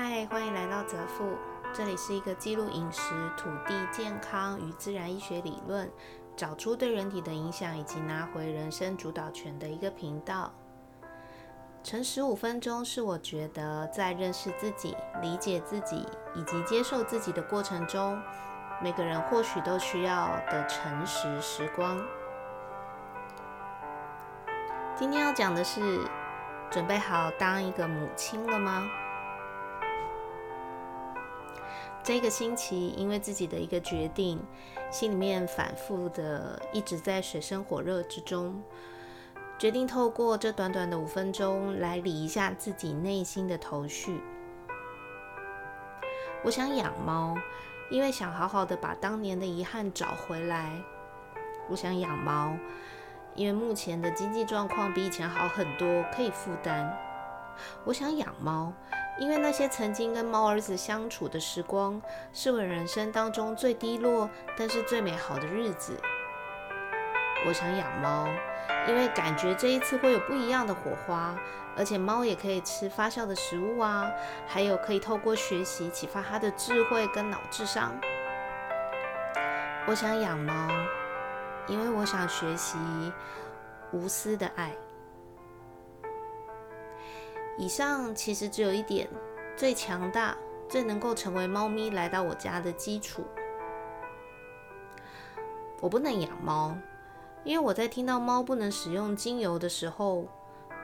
嗨，欢迎来到泽富，这里是一个记录饮食、土地、健康与自然医学理论，找出对人体的影响以及拿回人生主导权的一个频道。晨十五分钟是我觉得在认识自己、理解自己以及接受自己的过程中，每个人或许都需要的诚实时光。今天要讲的是，准备好当一个母亲了吗？这个星期，因为自己的一个决定，心里面反复的一直在水深火热之中，决定透过这短短的五分钟来理一下自己内心的头绪。我想养猫，因为想好好的把当年的遗憾找回来。我想养猫，因为目前的经济状况比以前好很多，可以负担。我想养猫。因为那些曾经跟猫儿子相处的时光，是我人生当中最低落，但是最美好的日子。我想养猫，因为感觉这一次会有不一样的火花，而且猫也可以吃发酵的食物啊，还有可以透过学习启发它的智慧跟脑智商。我想养猫，因为我想学习无私的爱。以上其实只有一点，最强大、最能够成为猫咪来到我家的基础。我不能养猫，因为我在听到猫不能使用精油的时候，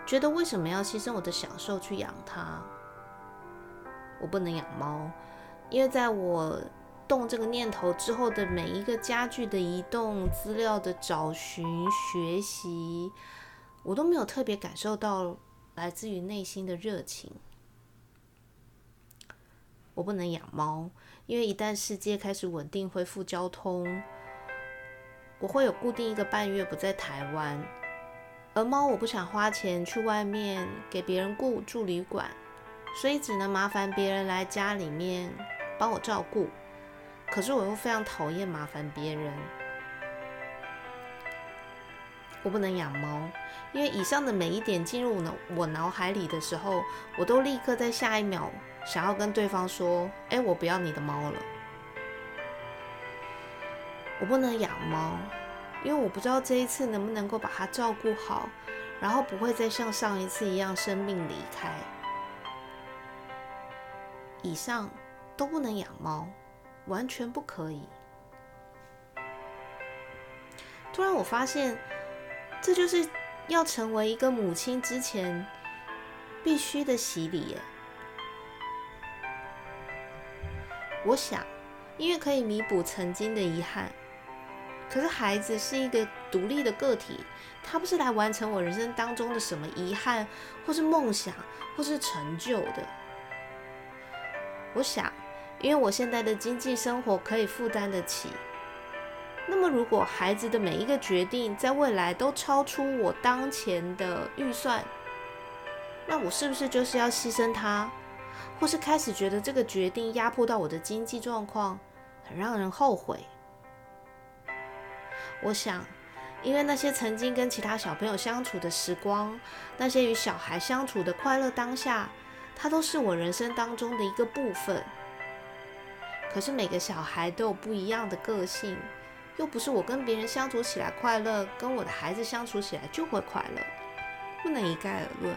觉得为什么要牺牲我的享受去养它？我不能养猫，因为在我动这个念头之后的每一个家具的移动、资料的找寻、学习，我都没有特别感受到。来自于内心的热情。我不能养猫，因为一旦世界开始稳定恢复交通，我会有固定一个半月不在台湾。而猫我不想花钱去外面给别人雇住旅馆，所以只能麻烦别人来家里面帮我照顾。可是我又非常讨厌麻烦别人。我不能养猫，因为以上的每一点进入脑我脑海里的时候，我都立刻在下一秒想要跟对方说：“哎，我不要你的猫了。”我不能养猫，因为我不知道这一次能不能够把它照顾好，然后不会再像上一次一样生病离开。以上都不能养猫，完全不可以。突然我发现。这就是要成为一个母亲之前必须的洗礼耶。我想，因为可以弥补曾经的遗憾。可是孩子是一个独立的个体，他不是来完成我人生当中的什么遗憾，或是梦想，或是成就的。我想，因为我现在的经济生活可以负担得起。那么，如果孩子的每一个决定在未来都超出我当前的预算，那我是不是就是要牺牲他，或是开始觉得这个决定压迫到我的经济状况，很让人后悔？我想，因为那些曾经跟其他小朋友相处的时光，那些与小孩相处的快乐当下，它都是我人生当中的一个部分。可是每个小孩都有不一样的个性。又不是我跟别人相处起来快乐，跟我的孩子相处起来就会快乐，不能一概而论。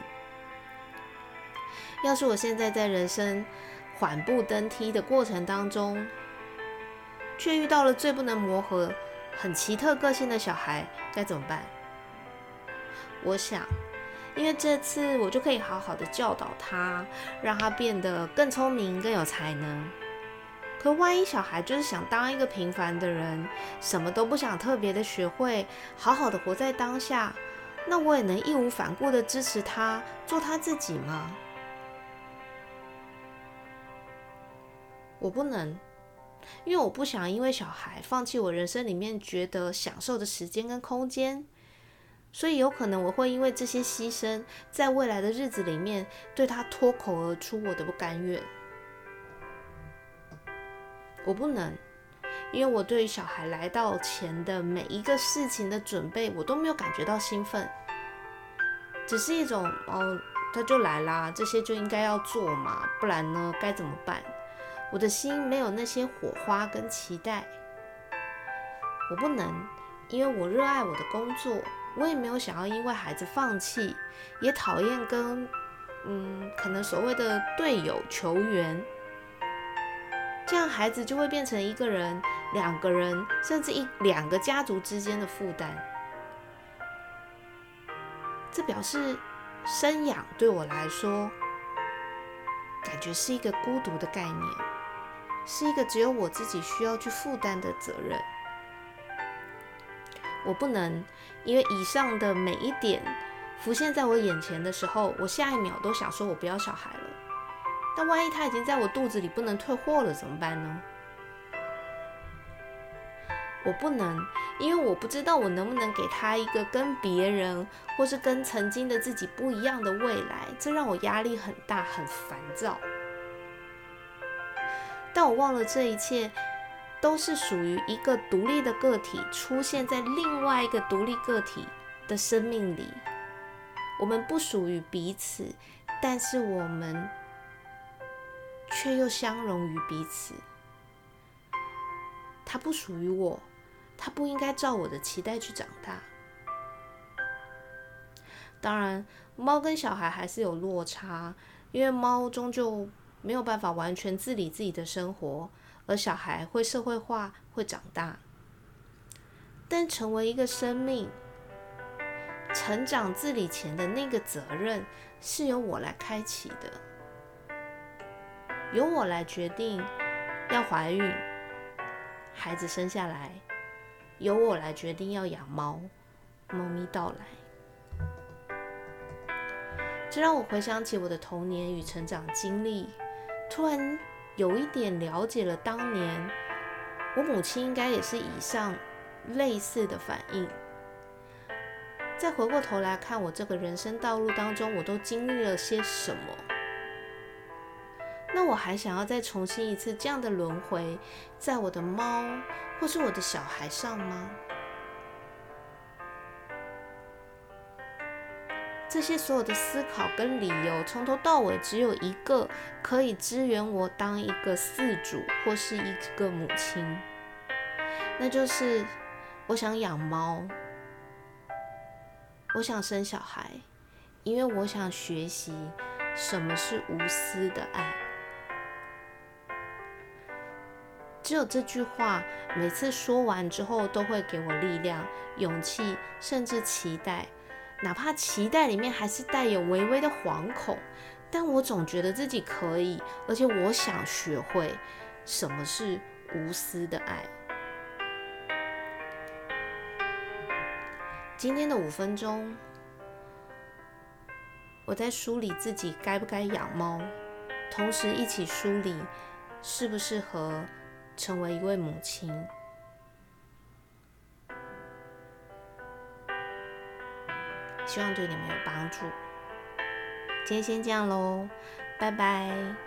要是我现在在人生缓步登梯的过程当中，却遇到了最不能磨合、很奇特个性的小孩，该怎么办？我想，因为这次我就可以好好的教导他，让他变得更聪明、更有才能。可万一小孩就是想当一个平凡的人，什么都不想特别的学会，好好的活在当下，那我也能义无反顾的支持他做他自己吗？我不能，因为我不想因为小孩放弃我人生里面觉得享受的时间跟空间，所以有可能我会因为这些牺牲，在未来的日子里面对他脱口而出我的不甘愿。我不能，因为我对于小孩来到前的每一个事情的准备，我都没有感觉到兴奋，只是一种哦，他就来啦，这些就应该要做嘛，不然呢该怎么办？我的心没有那些火花跟期待，我不能，因为我热爱我的工作，我也没有想要因为孩子放弃，也讨厌跟嗯可能所谓的队友球员，这样孩子就会变成一个人、两个人，甚至一两个家族之间的负担。这表示生养对我来说，感觉是一个孤独的概念。是一个只有我自己需要去负担的责任。我不能因为以上的每一点浮现在我眼前的时候，我下一秒都想说我不要小孩了。但万一他已经在我肚子里不能退货了怎么办呢？我不能，因为我不知道我能不能给他一个跟别人或是跟曾经的自己不一样的未来，这让我压力很大，很烦躁。但我忘了，这一切都是属于一个独立的个体，出现在另外一个独立个体的生命里。我们不属于彼此，但是我们却又相融于彼此。它不属于我，它不应该照我的期待去长大。当然，猫跟小孩还是有落差，因为猫终究。没有办法完全自理自己的生活，而小孩会社会化，会长大。但成为一个生命，成长自理前的那个责任是由我来开启的，由我来决定要怀孕，孩子生下来，由我来决定要养猫，猫咪到来。这让我回想起我的童年与成长经历。突然有一点了解了，当年我母亲应该也是以上类似的反应。再回过头来看我这个人生道路当中，我都经历了些什么？那我还想要再重新一次这样的轮回，在我的猫或是我的小孩上吗？这些所有的思考跟理由，从头到尾只有一个可以支援我当一个饲主或是一个母亲，那就是我想养猫，我想生小孩，因为我想学习什么是无私的爱。只有这句话，每次说完之后，都会给我力量、勇气，甚至期待。哪怕期待里面还是带有微微的惶恐，但我总觉得自己可以，而且我想学会什么是无私的爱。今天的五分钟，我在梳理自己该不该养猫，同时一起梳理适不适合成为一位母亲。希望对你们有帮助。今天先这样喽，拜拜。